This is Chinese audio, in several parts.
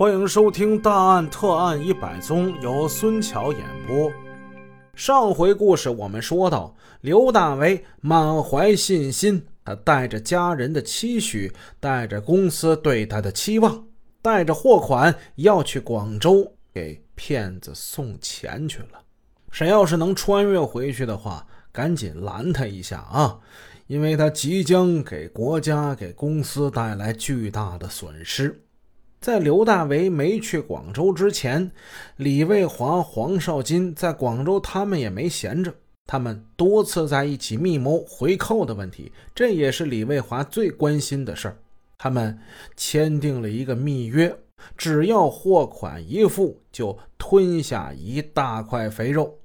欢迎收听《大案特案一百宗》，由孙桥演播。上回故事我们说到，刘大为满怀信心，他带着家人的期许，带着公司对他的期望，带着货款要去广州给骗子送钱去了。谁要是能穿越回去的话，赶紧拦他一下啊！因为他即将给国家、给公司带来巨大的损失。在刘大为没去广州之前，李卫华、黄少金在广州，他们也没闲着，他们多次在一起密谋回扣的问题，这也是李卫华最关心的事儿。他们签订了一个密约，只要货款一付，就吞下一大块肥肉。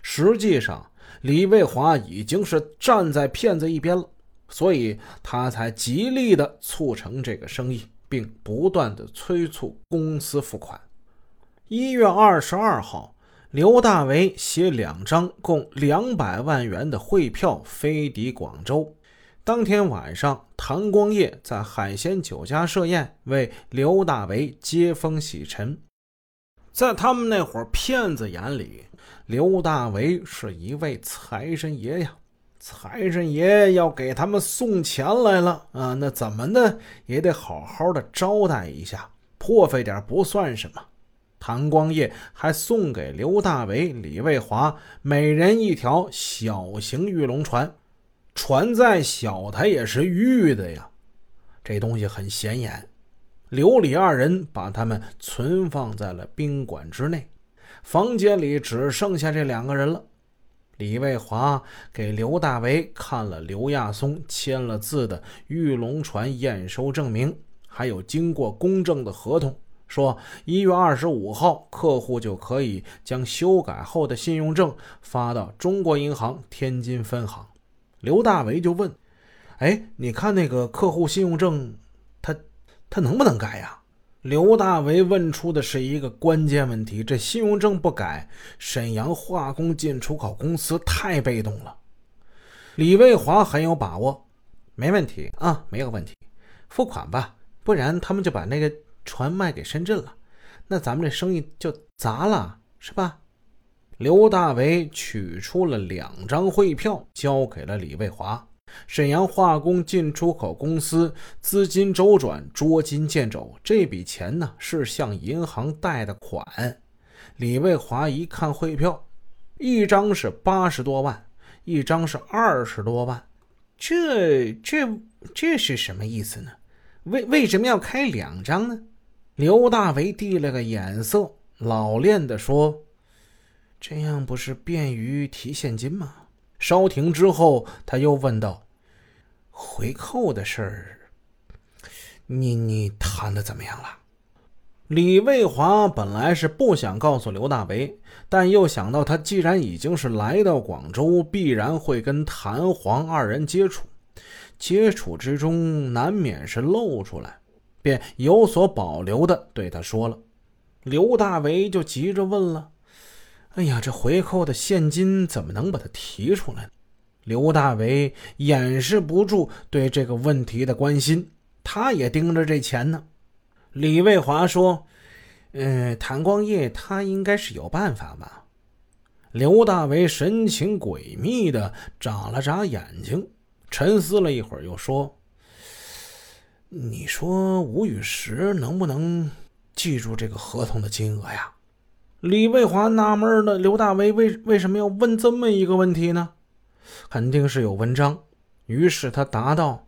实际上，李卫华已经是站在骗子一边了，所以他才极力的促成这个生意。并不断的催促公司付款。一月二十二号，刘大为写两张共两百万元的汇票飞抵广州。当天晚上，谭光业在海鲜酒家设宴，为刘大为接风洗尘。在他们那伙骗子眼里，刘大为是一位财神爷呀。财神爷要给他们送钱来了啊！那怎么的也得好好的招待一下，破费点不算什么。谭光业还送给刘大为、李卫华每人一条小型玉龙船，船再小，它也是玉的呀。这东西很显眼。刘李二人把他们存放在了宾馆之内，房间里只剩下这两个人了。李卫华给刘大为看了刘亚松签了字的玉龙船验收证明，还有经过公证的合同，说一月二十五号客户就可以将修改后的信用证发到中国银行天津分行。刘大为就问：“哎，你看那个客户信用证，他他能不能改呀？”刘大为问出的是一个关键问题：这信用证不改，沈阳化工进出口公司太被动了。李卫华很有把握，没问题啊，没有问题，付款吧，不然他们就把那个船卖给深圳了，那咱们这生意就砸了，是吧？刘大为取出了两张汇票，交给了李卫华。沈阳化工进出口公司资金周转捉襟见肘，这笔钱呢是向银行贷的款。李卫华一看汇票，一张是八十多万，一张是二十多万，这这这是什么意思呢？为为什么要开两张呢？刘大为递了个眼色，老练的说：“这样不是便于提现金吗？”稍停之后，他又问道。回扣的事儿，你你谈的怎么样了？李卫华本来是不想告诉刘大为，但又想到他既然已经是来到广州，必然会跟谭黄二人接触，接触之中难免是露出来，便有所保留的对他说了。刘大为就急着问了：“哎呀，这回扣的现金怎么能把它提出来？”刘大为掩饰不住对这个问题的关心，他也盯着这钱呢。李卫华说：“嗯，谭光业他应该是有办法吧？”刘大为神情诡秘的眨了眨眼睛，沉思了一会儿，又说：“你说吴雨石能不能记住这个合同的金额呀？”李卫华纳闷了：刘大为为为什么要问这么一个问题呢？肯定是有文章，于是他答道：“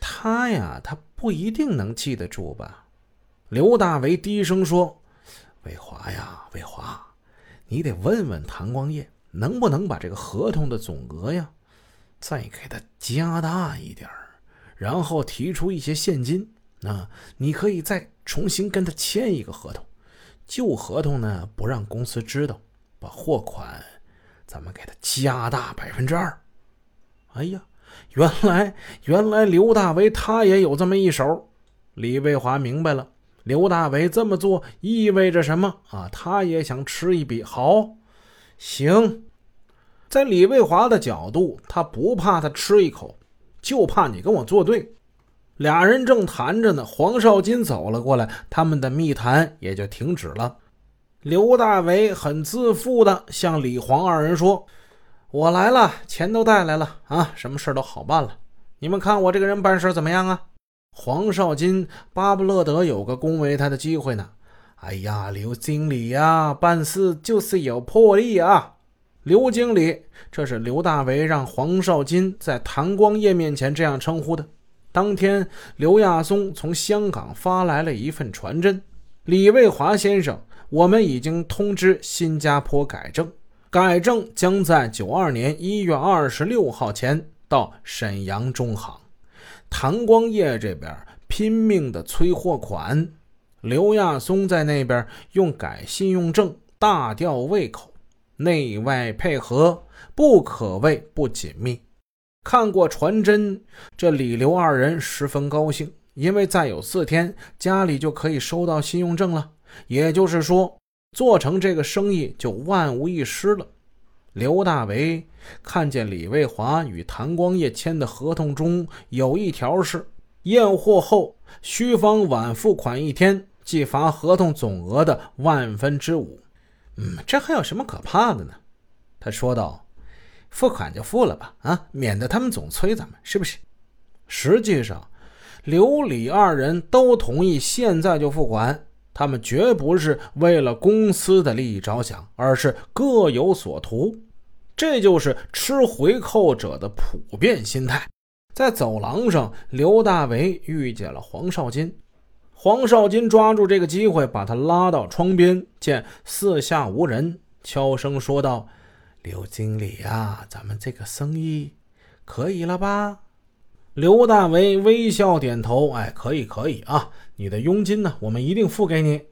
他呀，他不一定能记得住吧？”刘大为低声说：“魏华呀，魏华，你得问问谭光业，能不能把这个合同的总额呀，再给他加大一点然后提出一些现金。那你可以再重新跟他签一个合同，旧合同呢不让公司知道，把货款。”咱们给他加大百分之二。哎呀，原来原来刘大为他也有这么一手。李卫华明白了，刘大为这么做意味着什么啊？他也想吃一笔。好，行，在李卫华的角度，他不怕他吃一口，就怕你跟我作对。俩人正谈着呢，黄少金走了过来，他们的密谈也就停止了。刘大为很自负的向李黄二人说：“我来了，钱都带来了啊，什么事都好办了。你们看我这个人办事怎么样啊？”黄少金巴不乐得有个恭维他的机会呢。哎呀，刘经理呀，办事就是有魄力啊！刘经理，这是刘大为让黄少金在谭光业面前这样称呼的。当天，刘亚松从香港发来了一份传真：“李卫华先生，我们已经通知新加坡改正，改正将在九二年一月二十六号前到沈阳中行。谭光业这边拼命的催货款，刘亚松在那边用改信用证大吊胃口，内外配合不可谓不紧密。”看过传真，这李刘二人十分高兴，因为再有四天家里就可以收到信用证了。也就是说，做成这个生意就万无一失了。刘大为看见李卫华与谭光业签的合同中有一条是验货后需方晚付款一天，即罚合同总额的万分之五。嗯，这还有什么可怕的呢？他说道。付款就付了吧，啊，免得他们总催咱们，是不是？实际上，刘李二人都同意现在就付款，他们绝不是为了公司的利益着想，而是各有所图。这就是吃回扣者的普遍心态。在走廊上，刘大为遇见了黄少金，黄少金抓住这个机会，把他拉到窗边，见四下无人，悄声说道。刘经理呀，咱们这个生意可以了吧？刘大为微笑点头，哎，可以，可以啊！你的佣金呢？我们一定付给你。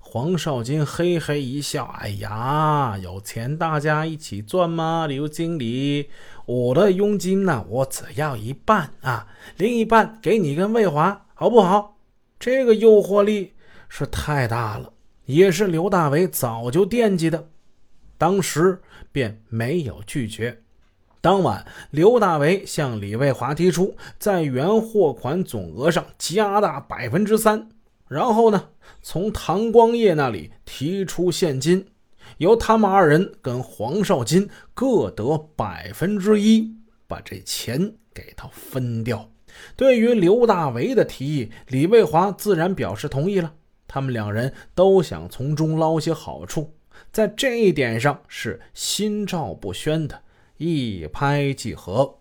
黄少金嘿嘿一笑，哎呀，有钱大家一起赚吗？刘经理，我的佣金呢？我只要一半啊，另一半给你跟魏华，好不好？这个诱惑力是太大了，也是刘大为早就惦记的。当时便没有拒绝。当晚，刘大为向李卫华提出，在原货款总额上加大百分之三，然后呢，从唐光业那里提出现金，由他们二人跟黄少金各得百分之一，把这钱给他分掉。对于刘大为的提议，李卫华自然表示同意了。他们两人都想从中捞些好处。在这一点上是心照不宣的，一拍即合。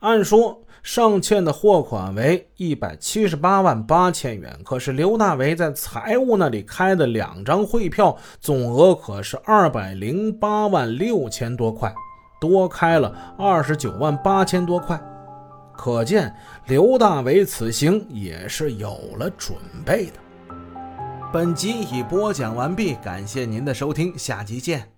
按说尚欠的货款为一百七十八万八千元，可是刘大为在财务那里开的两张汇票，总额可是二百零八万六千多块，多开了二十九万八千多块。可见刘大为此行也是有了准备的。本集已播讲完毕，感谢您的收听，下集见。